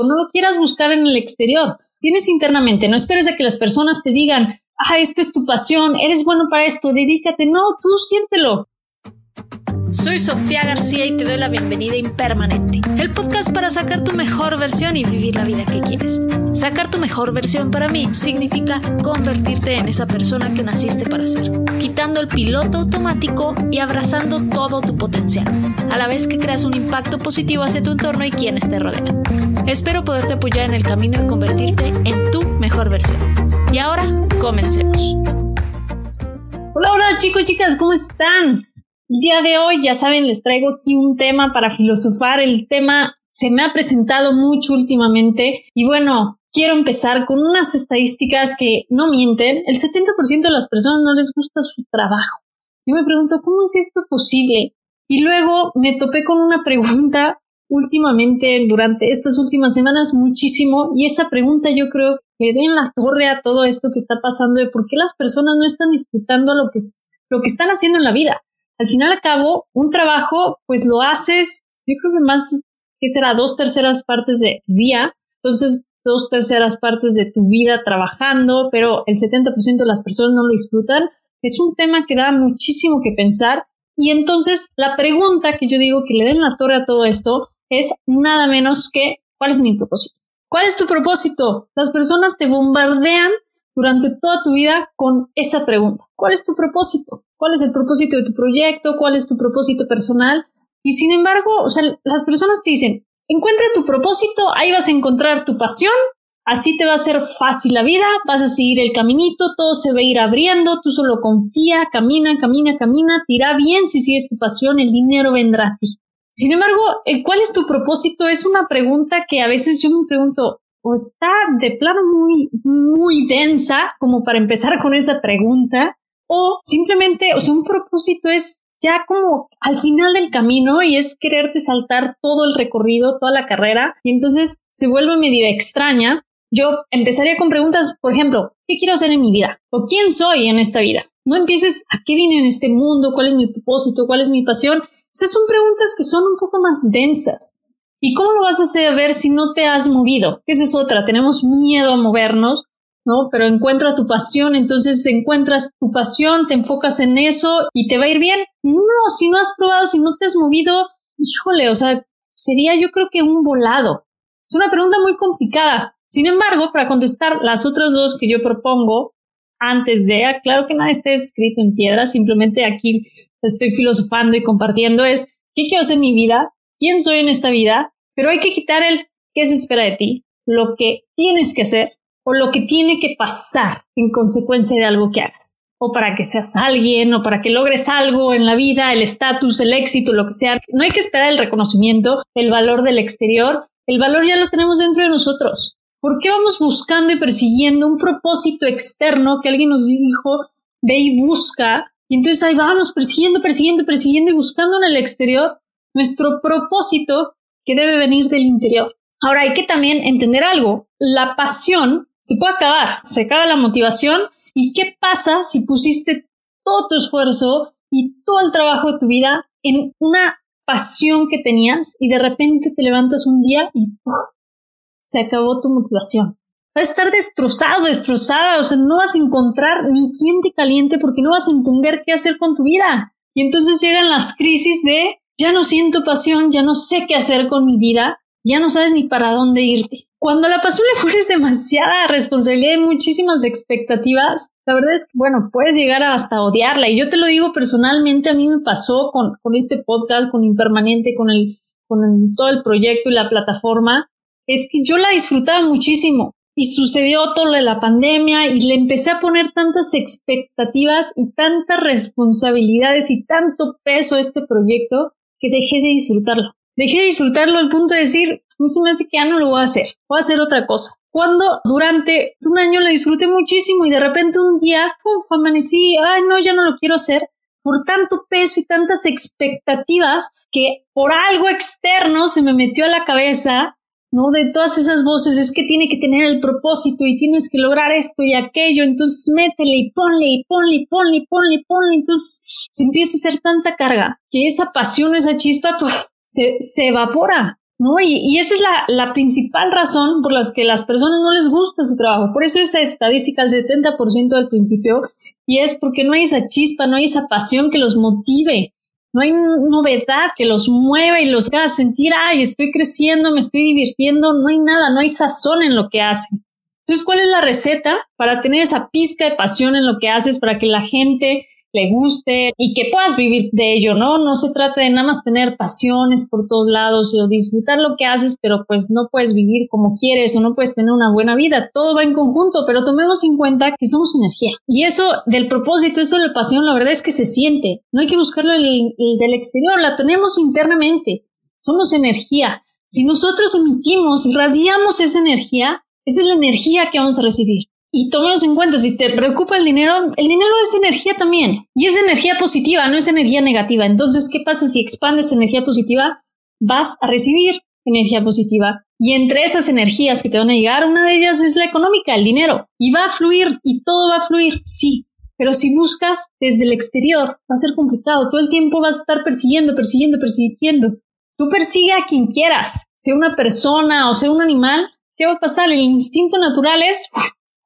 o no lo quieras buscar en el exterior. Tienes internamente, no esperes a que las personas te digan, ah, esta es tu pasión, eres bueno para esto, dedícate. No, tú siéntelo. Soy Sofía García y te doy la bienvenida Impermanente, el podcast para sacar tu mejor versión y vivir la vida que quieres. Sacar tu mejor versión para mí significa convertirte en esa persona que naciste para ser, quitando el piloto automático y abrazando todo tu potencial, a la vez que creas un impacto positivo hacia tu entorno y quienes te rodean. Espero poderte apoyar en el camino y convertirte en tu mejor versión. Y ahora, comencemos. Hola, hola chicos, chicas, ¿cómo están? Día de hoy, ya saben, les traigo aquí un tema para filosofar. El tema se me ha presentado mucho últimamente y bueno, quiero empezar con unas estadísticas que no mienten. El 70% de las personas no les gusta su trabajo. Yo me pregunto, ¿cómo es esto posible? Y luego me topé con una pregunta últimamente, durante estas últimas semanas, muchísimo. Y esa pregunta yo creo que en la torre a todo esto que está pasando de por qué las personas no están disfrutando lo que, lo que están haciendo en la vida al final a cabo, un trabajo, pues lo haces, yo creo que más que será dos terceras partes de día, entonces dos terceras partes de tu vida trabajando, pero el 70% de las personas no lo disfrutan. Es un tema que da muchísimo que pensar. Y entonces la pregunta que yo digo que le den la torre a todo esto es nada menos que ¿cuál es mi propósito? ¿Cuál es tu propósito? Las personas te bombardean durante toda tu vida con esa pregunta. ¿Cuál es tu propósito? ¿Cuál es el propósito de tu proyecto? ¿Cuál es tu propósito personal? Y sin embargo, o sea, las personas te dicen, encuentra tu propósito, ahí vas a encontrar tu pasión, así te va a ser fácil la vida, vas a seguir el caminito, todo se va a ir abriendo, tú solo confía, camina, camina, camina, te irá bien si sigues tu pasión, el dinero vendrá a ti. Sin embargo, ¿cuál es tu propósito? Es una pregunta que a veces yo me pregunto, o está de plano muy, muy densa como para empezar con esa pregunta, o simplemente, o sea, un propósito es ya como al final del camino y es quererte saltar todo el recorrido, toda la carrera, y entonces se vuelve medio extraña. Yo empezaría con preguntas, por ejemplo, ¿qué quiero hacer en mi vida? ¿O quién soy en esta vida? No empieces a qué vine en este mundo, cuál es mi propósito, cuál es mi pasión. Esas son preguntas que son un poco más densas. ¿Y cómo lo vas a hacer si no te has movido? Esa es otra, tenemos miedo a movernos, ¿no? Pero encuentra tu pasión, entonces encuentras tu pasión, te enfocas en eso y te va a ir bien. No, si no has probado, si no te has movido, híjole, o sea, sería yo creo que un volado. Es una pregunta muy complicada. Sin embargo, para contestar las otras dos que yo propongo, antes de, claro que nada está escrito en piedra, simplemente aquí estoy filosofando y compartiendo, es, ¿qué quiero hacer en mi vida? Quién soy en esta vida, pero hay que quitar el qué se espera de ti, lo que tienes que hacer o lo que tiene que pasar en consecuencia de algo que hagas. O para que seas alguien, o para que logres algo en la vida, el estatus, el éxito, lo que sea. No hay que esperar el reconocimiento, el valor del exterior. El valor ya lo tenemos dentro de nosotros. ¿Por qué vamos buscando y persiguiendo un propósito externo que alguien nos dijo, ve y busca? Y entonces ahí vamos persiguiendo, persiguiendo, persiguiendo y buscando en el exterior nuestro propósito que debe venir del interior. Ahora hay que también entender algo. La pasión se puede acabar, se acaba la motivación. ¿Y qué pasa si pusiste todo tu esfuerzo y todo el trabajo de tu vida en una pasión que tenías y de repente te levantas un día y se acabó tu motivación? Vas a estar destrozado, destrozada, o sea, no vas a encontrar ni quien te caliente porque no vas a entender qué hacer con tu vida. Y entonces llegan las crisis de ya no siento pasión, ya no sé qué hacer con mi vida, ya no sabes ni para dónde irte. Cuando la pasión le pones demasiada responsabilidad y muchísimas expectativas, la verdad es que, bueno, puedes llegar hasta odiarla. Y yo te lo digo personalmente, a mí me pasó con, con este podcast, con Impermanente, con, el, con todo el proyecto y la plataforma, es que yo la disfrutaba muchísimo. Y sucedió todo lo de la pandemia y le empecé a poner tantas expectativas y tantas responsabilidades y tanto peso a este proyecto que dejé de disfrutarlo. Dejé de disfrutarlo al punto de decir, mí se me hace que ya no lo voy a hacer, voy a hacer otra cosa. Cuando durante un año lo disfruté muchísimo y de repente un día, uf, amanecí, ay no, ya no lo quiero hacer, por tanto peso y tantas expectativas que por algo externo se me metió a la cabeza ¿no? De todas esas voces, es que tiene que tener el propósito y tienes que lograr esto y aquello, entonces métele y ponle y ponle y ponle y ponle y ponle, entonces se empieza a hacer tanta carga que esa pasión, esa chispa, se, se evapora. ¿no? Y, esa es la, la, principal razón por la que las personas no les gusta su trabajo. Por eso esa estadística, el 70% al principio, y es porque no hay esa chispa, no hay esa pasión que los motive. No hay novedad que los mueva y los haga sentir, ay, estoy creciendo, me estoy divirtiendo, no hay nada, no hay sazón en lo que hacen. Entonces, ¿cuál es la receta para tener esa pizca de pasión en lo que haces, para que la gente le guste y que puedas vivir de ello, ¿no? No se trata de nada más tener pasiones por todos lados o disfrutar lo que haces, pero pues no puedes vivir como quieres o no puedes tener una buena vida. Todo va en conjunto, pero tomemos en cuenta que somos energía. Y eso del propósito, eso de la pasión, la verdad es que se siente. No hay que buscarlo del exterior, la tenemos internamente. Somos energía. Si nosotros emitimos, irradiamos esa energía, esa es la energía que vamos a recibir. Y tomemos en cuenta, si te preocupa el dinero, el dinero es energía también. Y es energía positiva, no es energía negativa. Entonces, ¿qué pasa si expandes energía positiva? Vas a recibir energía positiva. Y entre esas energías que te van a llegar, una de ellas es la económica, el dinero. Y va a fluir, y todo va a fluir, sí. Pero si buscas desde el exterior, va a ser complicado. Todo el tiempo vas a estar persiguiendo, persiguiendo, persiguiendo. Tú persigue a quien quieras, sea una persona o sea un animal. ¿Qué va a pasar? El instinto natural es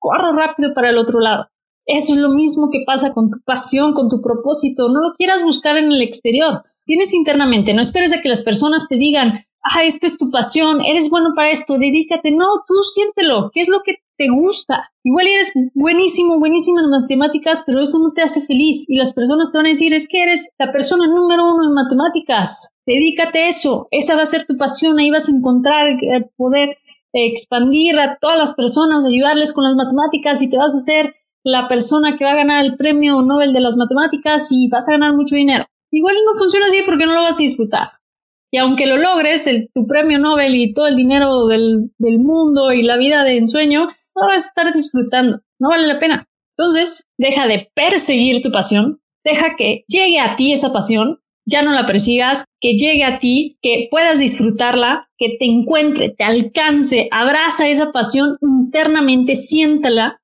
corre rápido para el otro lado. Eso es lo mismo que pasa con tu pasión, con tu propósito. No lo quieras buscar en el exterior. Tienes internamente. No esperes a que las personas te digan, ah, esta es tu pasión, eres bueno para esto, dedícate. No, tú siéntelo. ¿Qué es lo que te gusta? Igual eres buenísimo, buenísimo en matemáticas, pero eso no te hace feliz. Y las personas te van a decir, es que eres la persona número uno en matemáticas. Dedícate a eso. Esa va a ser tu pasión. Ahí vas a encontrar el poder expandir a todas las personas, ayudarles con las matemáticas y te vas a hacer la persona que va a ganar el premio Nobel de las matemáticas y vas a ganar mucho dinero. Igual no funciona así porque no lo vas a disfrutar. Y aunque lo logres, tu premio Nobel y todo el dinero del, del mundo y la vida de ensueño, no vas a estar disfrutando. No vale la pena. Entonces, deja de perseguir tu pasión, deja que llegue a ti esa pasión ya no la persigas, que llegue a ti, que puedas disfrutarla, que te encuentre, te alcance, abraza esa pasión internamente, siéntala.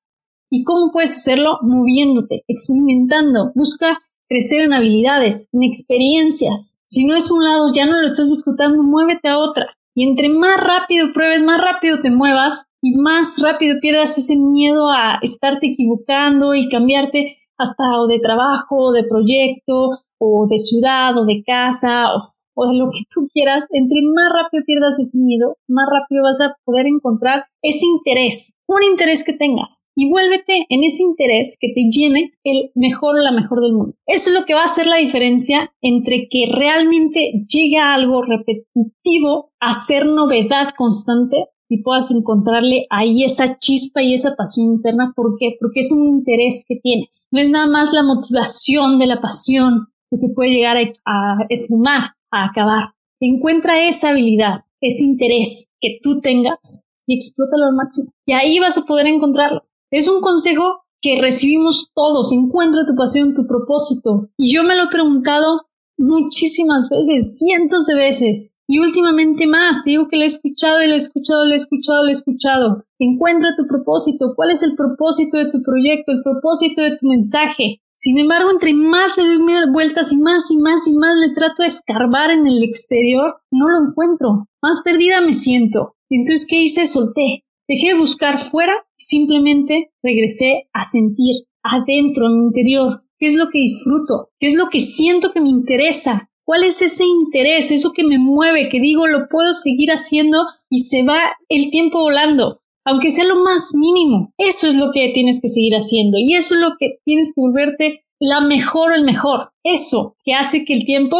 ¿Y cómo puedes hacerlo? Moviéndote, experimentando, busca crecer en habilidades, en experiencias. Si no es un lado, ya no lo estás disfrutando, muévete a otra. Y entre más rápido pruebes, más rápido te muevas y más rápido pierdas ese miedo a estarte equivocando y cambiarte hasta o de trabajo, de proyecto, o de ciudad o de casa o, de lo que tú quieras, entre más rápido pierdas ese miedo, más rápido vas a poder encontrar ese interés, un interés que tengas y vuélvete en ese interés que te llene el mejor o la mejor del mundo. Eso es lo que va a hacer la diferencia entre que realmente llegue a algo repetitivo a ser novedad constante y puedas encontrarle ahí esa chispa y esa pasión interna. ¿Por qué? Porque es un interés que tienes. No es nada más la motivación de la pasión, que se puede llegar a, esfumar, a acabar. Encuentra esa habilidad, ese interés que tú tengas y explótalo al máximo. Y ahí vas a poder encontrarlo. Es un consejo que recibimos todos. Encuentra tu pasión, tu propósito. Y yo me lo he preguntado muchísimas veces, cientos de veces. Y últimamente más, te digo que lo he escuchado y lo he escuchado, lo he escuchado, lo he escuchado. Encuentra tu propósito. ¿Cuál es el propósito de tu proyecto? El propósito de tu mensaje. Sin embargo, entre más le doy vueltas y más y más y más le trato de escarbar en el exterior, no lo encuentro. Más perdida me siento. Entonces, ¿qué hice? Solté. Dejé de buscar fuera y simplemente regresé a sentir adentro, en mi interior, qué es lo que disfruto, qué es lo que siento que me interesa, cuál es ese interés, eso que me mueve, que digo lo puedo seguir haciendo y se va el tiempo volando aunque sea lo más mínimo. Eso es lo que tienes que seguir haciendo y eso es lo que tienes que volverte la mejor o el mejor. Eso que hace que el tiempo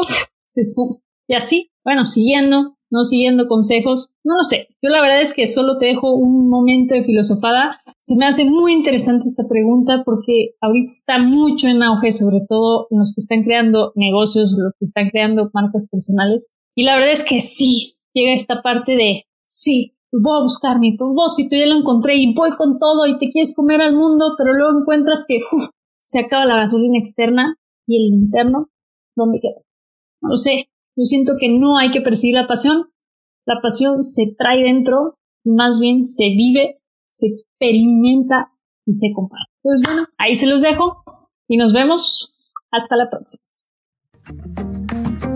se esfume. Y así, bueno, siguiendo, no siguiendo consejos, no lo sé. Yo la verdad es que solo te dejo un momento de filosofada. Se me hace muy interesante esta pregunta porque ahorita está mucho en auge, sobre todo en los que están creando negocios, los que están creando marcas personales. Y la verdad es que sí, llega esta parte de, sí, voy a buscar mi propósito, ya lo encontré y voy con todo y te quieres comer al mundo, pero luego encuentras que se acaba la gasolina externa y el interno, ¿dónde queda? No lo sé. Yo siento que no hay que perseguir la pasión. La pasión se trae dentro, más bien se vive, se experimenta y se comparte. Pues bueno, ahí se los dejo y nos vemos. Hasta la próxima.